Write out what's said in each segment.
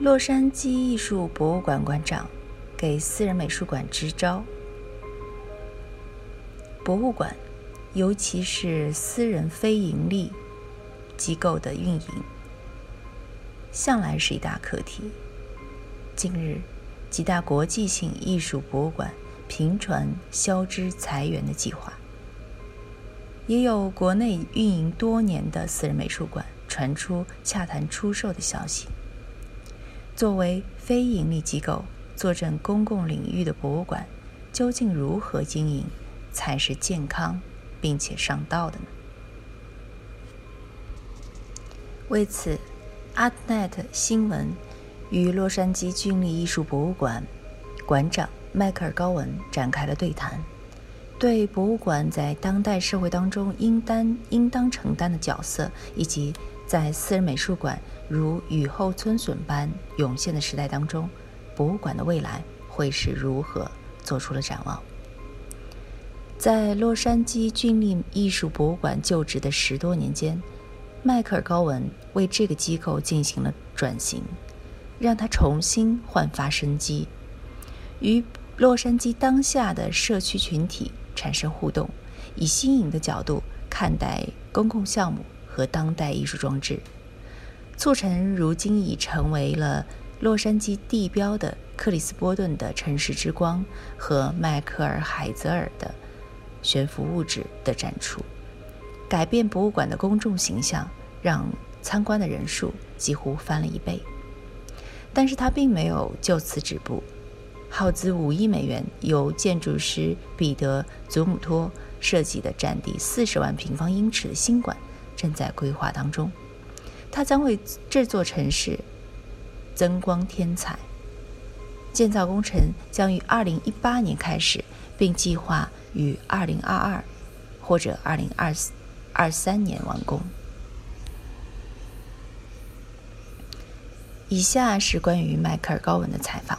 洛杉矶艺术博物馆馆长给私人美术馆支招。博物馆，尤其是私人非盈利机构的运营，向来是一大课题。近日，几大国际性艺术博物馆频传消支裁员的计划，也有国内运营多年的私人美术馆传出洽谈出售的消息。作为非盈利机构，坐镇公共领域的博物馆，究竟如何经营才是健康并且上道的呢？为此，ArtNet 新闻与洛杉矶郡立艺术博物馆馆长迈克尔·高文展开了对谈，对博物馆在当代社会当中应担应当承担的角色，以及在私人美术馆。如雨后春笋般涌现的时代当中，博物馆的未来会是如何？做出了展望。在洛杉矶郡立艺术博物馆就职的十多年间，迈克尔·高文为这个机构进行了转型，让它重新焕发生机，与洛杉矶当下的社区群体产生互动，以新颖的角度看待公共项目和当代艺术装置。促成如今已成为了洛杉矶地标的克里斯波顿的城市之光和迈克尔海泽尔的悬浮物质的展出，改变博物馆的公众形象，让参观的人数几乎翻了一倍。但是他并没有就此止步，耗资五亿美元，由建筑师彼得·祖姆托设计的占地四十万平方英尺的新馆正在规划当中。它将为这座城市增光添彩。建造工程将于二零一八年开始，并计划于二零二二或者二零二二三年完工。以下是关于迈克尔·高文的采访。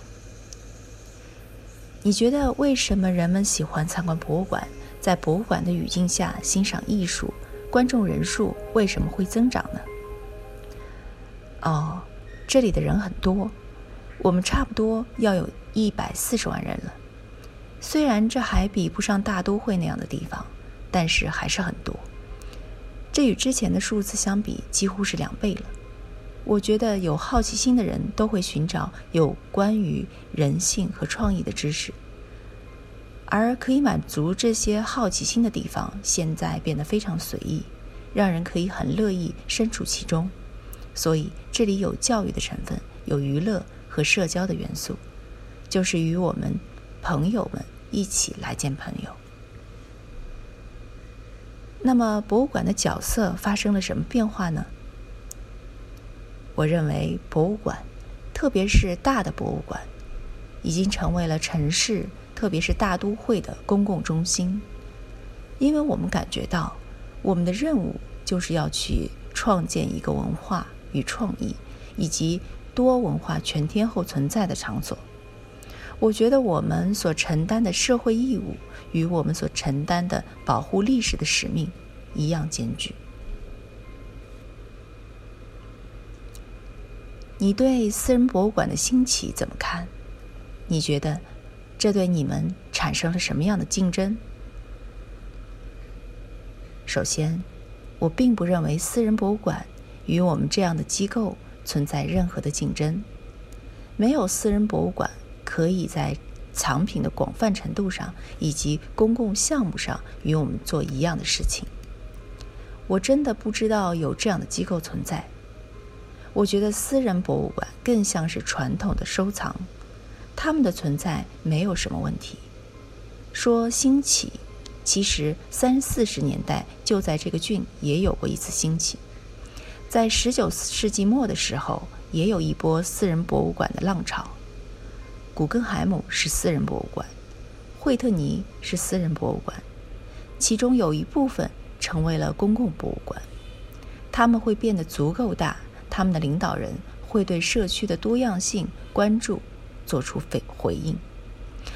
你觉得为什么人们喜欢参观博物馆？在博物馆的语境下欣赏艺术，观众人数为什么会增长呢？哦，这里的人很多，我们差不多要有一百四十万人了。虽然这还比不上大都会那样的地方，但是还是很多。这与之前的数字相比，几乎是两倍了。我觉得有好奇心的人都会寻找有关于人性和创意的知识，而可以满足这些好奇心的地方，现在变得非常随意，让人可以很乐意身处其中。所以，这里有教育的成分，有娱乐和社交的元素，就是与我们朋友们一起来见朋友。那么，博物馆的角色发生了什么变化呢？我认为，博物馆，特别是大的博物馆，已经成为了城市，特别是大都会的公共中心，因为我们感觉到，我们的任务就是要去创建一个文化。与创意，以及多文化全天候存在的场所，我觉得我们所承担的社会义务与我们所承担的保护历史的使命一样艰巨。你对私人博物馆的兴起怎么看？你觉得这对你们产生了什么样的竞争？首先，我并不认为私人博物馆。与我们这样的机构存在任何的竞争，没有私人博物馆可以在藏品的广泛程度上以及公共项目上与我们做一样的事情。我真的不知道有这样的机构存在。我觉得私人博物馆更像是传统的收藏，他们的存在没有什么问题。说兴起，其实三四十年代就在这个郡也有过一次兴起。在十九世纪末的时候，也有一波私人博物馆的浪潮。古根海姆是私人博物馆，惠特尼是私人博物馆，其中有一部分成为了公共博物馆。他们会变得足够大，他们的领导人会对社区的多样性关注做出回回应，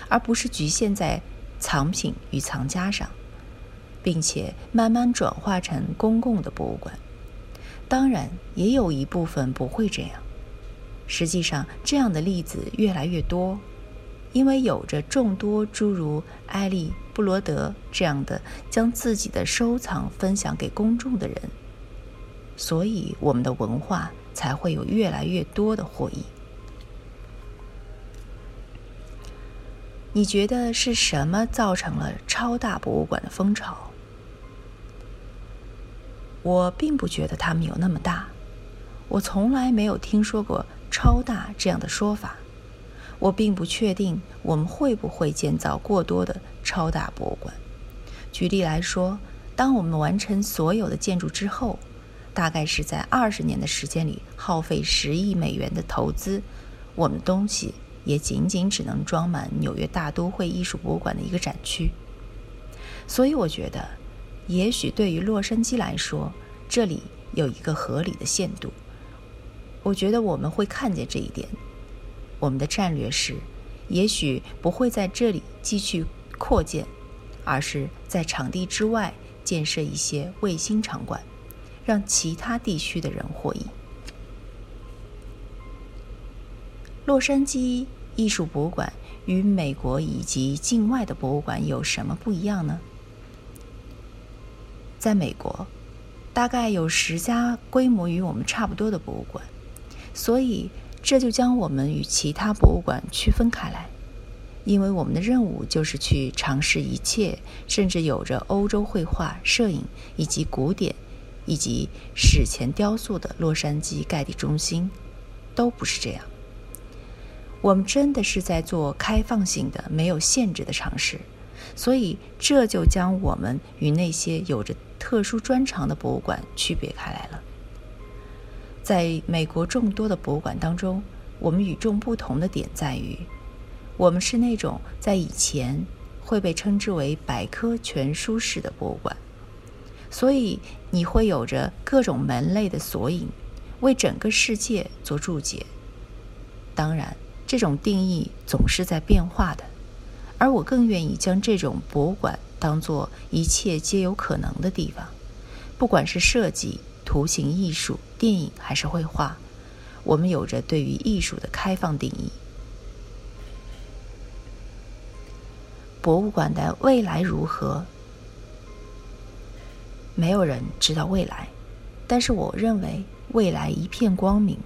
而不是局限在藏品与藏家上，并且慢慢转化成公共的博物馆。当然，也有一部分不会这样。实际上，这样的例子越来越多，因为有着众多诸如埃利·布罗德这样的将自己的收藏分享给公众的人，所以我们的文化才会有越来越多的获益。你觉得是什么造成了超大博物馆的风潮？我并不觉得他们有那么大，我从来没有听说过。超大这样的说法，我并不确定我们会不会建造过多的超大博物馆。举例来说，当我们完成所有的建筑之后，大概是在二十年的时间里耗费十亿美元的投资，我们东西也仅仅只能装满纽约大都会艺术博物馆的一个展区。所以，我觉得，也许对于洛杉矶来说，这里有一个合理的限度。我觉得我们会看见这一点。我们的战略是，也许不会在这里继续扩建，而是在场地之外建设一些卫星场馆，让其他地区的人获益。洛杉矶艺术博物馆与美国以及境外的博物馆有什么不一样呢？在美国，大概有十家规模与我们差不多的博物馆。所以，这就将我们与其他博物馆区分开来，因为我们的任务就是去尝试一切，甚至有着欧洲绘画、摄影以及古典以及史前雕塑的洛杉矶盖地中心，都不是这样。我们真的是在做开放性的、没有限制的尝试，所以这就将我们与那些有着特殊专长的博物馆区别开来了。在美国众多的博物馆当中，我们与众不同的点在于，我们是那种在以前会被称之为百科全书式的博物馆，所以你会有着各种门类的索引，为整个世界做注解。当然，这种定义总是在变化的，而我更愿意将这种博物馆当做一切皆有可能的地方，不管是设计。图形艺术、电影还是绘画，我们有着对于艺术的开放定义。博物馆的未来如何？没有人知道未来，但是我认为未来一片光明。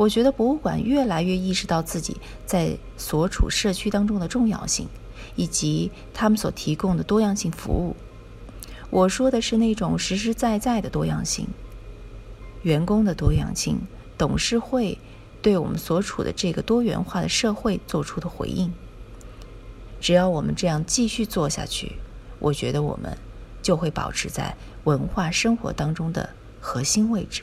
我觉得博物馆越来越意识到自己在所处社区当中的重要性，以及他们所提供的多样性服务。我说的是那种实实在在的多样性，员工的多样性，董事会对我们所处的这个多元化的社会做出的回应。只要我们这样继续做下去，我觉得我们就会保持在文化生活当中的核心位置。